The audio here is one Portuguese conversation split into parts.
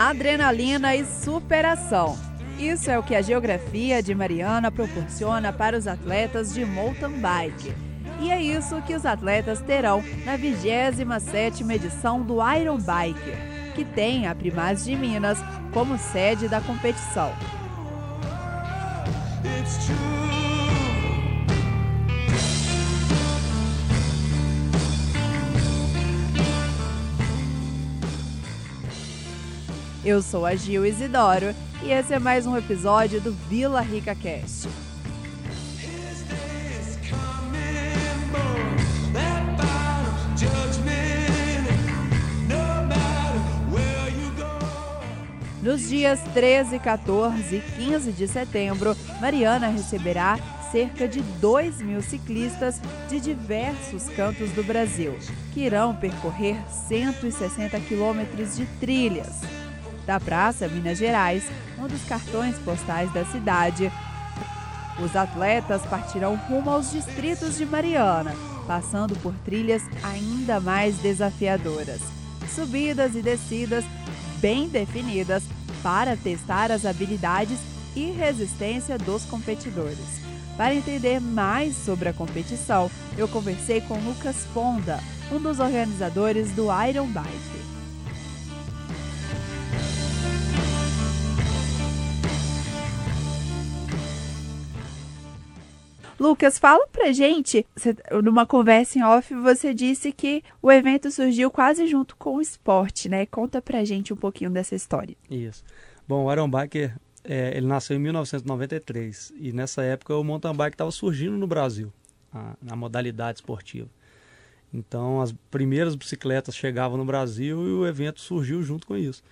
adrenalina e superação. Isso é o que a geografia de Mariana proporciona para os atletas de mountain bike. E é isso que os atletas terão na 27ª edição do Iron Bike, que tem a Primaz de Minas como sede da competição. Eu sou a Gil Isidoro e esse é mais um episódio do Vila Rica Cast. Nos dias 13, 14 e 15 de setembro, Mariana receberá cerca de 2 mil ciclistas de diversos cantos do Brasil, que irão percorrer 160 quilômetros de trilhas. Da Praça Minas Gerais, um dos cartões postais da cidade, os atletas partirão rumo aos distritos de Mariana, passando por trilhas ainda mais desafiadoras. Subidas e descidas bem definidas para testar as habilidades e resistência dos competidores. Para entender mais sobre a competição, eu conversei com Lucas Fonda, um dos organizadores do Iron Bike. Lucas, fala pra gente, numa conversa em off, você disse que o evento surgiu quase junto com o esporte, né? Conta pra gente um pouquinho dessa história. Isso. Bom, o Iron Biker, é, ele nasceu em 1993 e nessa época o mountain bike estava surgindo no Brasil, a, na modalidade esportiva. Então as primeiras bicicletas chegavam no Brasil e o evento surgiu junto com isso.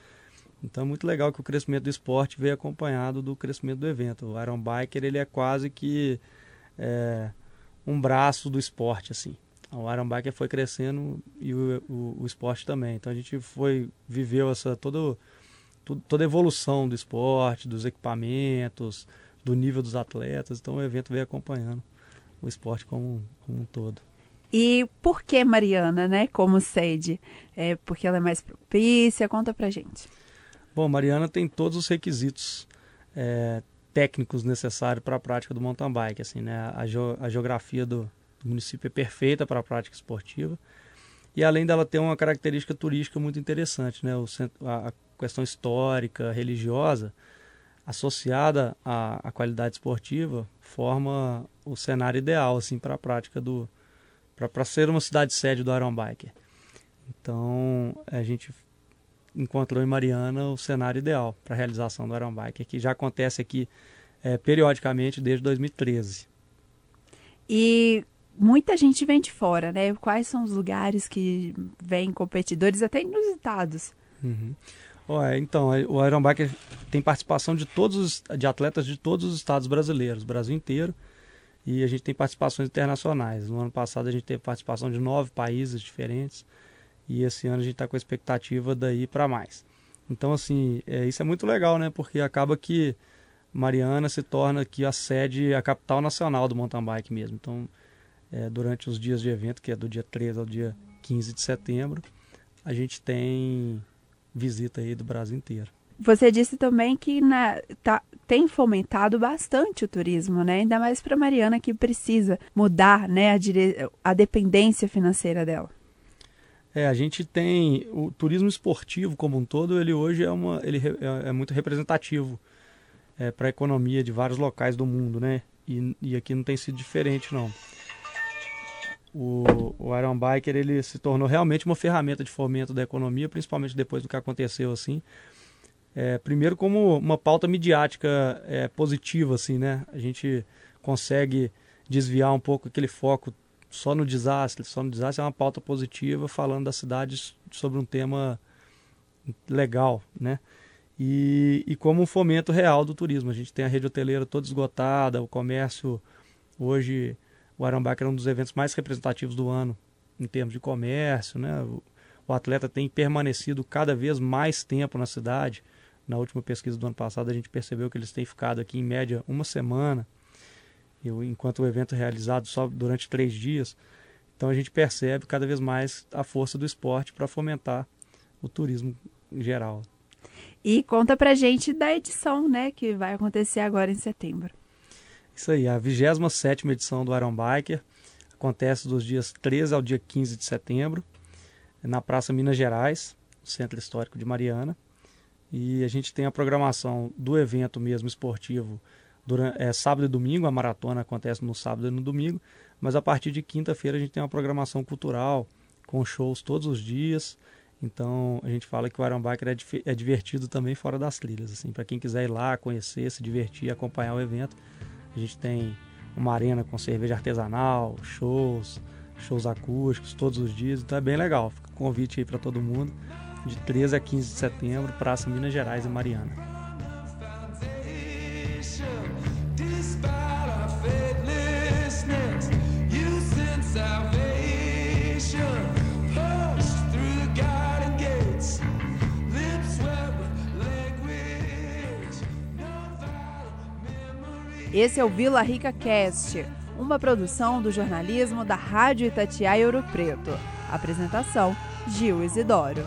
Então é muito legal que o crescimento do esporte veio acompanhado do crescimento do evento. O Iron Biker ele é quase que é, um braço do esporte, assim. O Iron Biker foi crescendo e o, o, o, esporte também. Então a gente foi, viveu essa todo, toda a evolução do esporte, dos equipamentos, do nível dos atletas. Então o evento veio acompanhando o esporte como, como um todo. E por que Mariana, né, como sede? É porque ela é mais propícia? Conta pra gente. Bom, Mariana tem todos os requisitos é, técnicos necessários para a prática do mountain bike. Assim, né? a, a geografia do, do município é perfeita para a prática esportiva. E além dela ter uma característica turística muito interessante, né? O, a, a questão histórica, religiosa, associada à, à, qualidade esportiva, forma o cenário ideal assim para a prática do para ser uma cidade sede do Iron Biker. Então a gente encontrou em Mariana o cenário ideal para a realização do Iron Biker, que já acontece aqui é, periodicamente desde 2013. E muita gente vem de fora, né? Quais são os lugares que vêm competidores até inusitados? Uhum. então, o Iron Biker tem participação de todos os, de atletas de todos os estados brasileiros, Brasil inteiro, e a gente tem participações internacionais. No ano passado a gente teve participação de nove países diferentes, e esse ano a gente está com a expectativa daí para mais. Então, assim, é, isso é muito legal, né? Porque acaba que Mariana se torna aqui a sede, a capital nacional do mountain bike mesmo. Então, é, durante os dias de evento, que é do dia 13 ao dia 15 de setembro, a gente tem visita aí do Brasil inteiro. Você disse também que na, tá, tem fomentado bastante o turismo, né? Ainda mais para Mariana que precisa mudar né, a, dire... a dependência financeira dela. É, a gente tem o turismo esportivo como um todo, ele hoje é, uma, ele é, é muito representativo é, para a economia de vários locais do mundo, né? E, e aqui não tem sido diferente, não. O, o Iron Biker ele se tornou realmente uma ferramenta de fomento da economia, principalmente depois do que aconteceu assim. É, primeiro como uma pauta midiática é, positiva, assim, né? A gente consegue desviar um pouco aquele foco só no desastre. Só no desastre é uma pauta positiva falando das cidades sobre um tema legal, né? e, e como um fomento real do turismo. A gente tem a rede hoteleira toda esgotada, o comércio hoje o Arambaca é um dos eventos mais representativos do ano em termos de comércio, né? O, o atleta tem permanecido cada vez mais tempo na cidade. Na última pesquisa do ano passado a gente percebeu que eles têm ficado aqui em média uma semana, enquanto o evento é realizado só durante três dias. Então a gente percebe cada vez mais a força do esporte para fomentar o turismo em geral. E conta pra gente da edição, né, que vai acontecer agora em setembro. Isso aí, a 27 edição do Iron Biker acontece dos dias 13 ao dia 15 de setembro, na Praça Minas Gerais, Centro Histórico de Mariana. E a gente tem a programação do evento mesmo esportivo durante, é, sábado e domingo, a maratona acontece no sábado e no domingo, mas a partir de quinta-feira a gente tem uma programação cultural com shows todos os dias. Então a gente fala que o Iron Biker é, é divertido também fora das trilhas, assim, para quem quiser ir lá conhecer, se divertir, acompanhar o evento. A gente tem uma arena com cerveja artesanal, shows, shows acústicos todos os dias, então é bem legal. Fica o convite aí para todo mundo, de 13 a 15 de setembro, Praça Minas Gerais e Mariana. Esse é o Vila Rica Cast, uma produção do jornalismo da Rádio Itatiaia Ouro Preto. Apresentação: Gil Isidoro.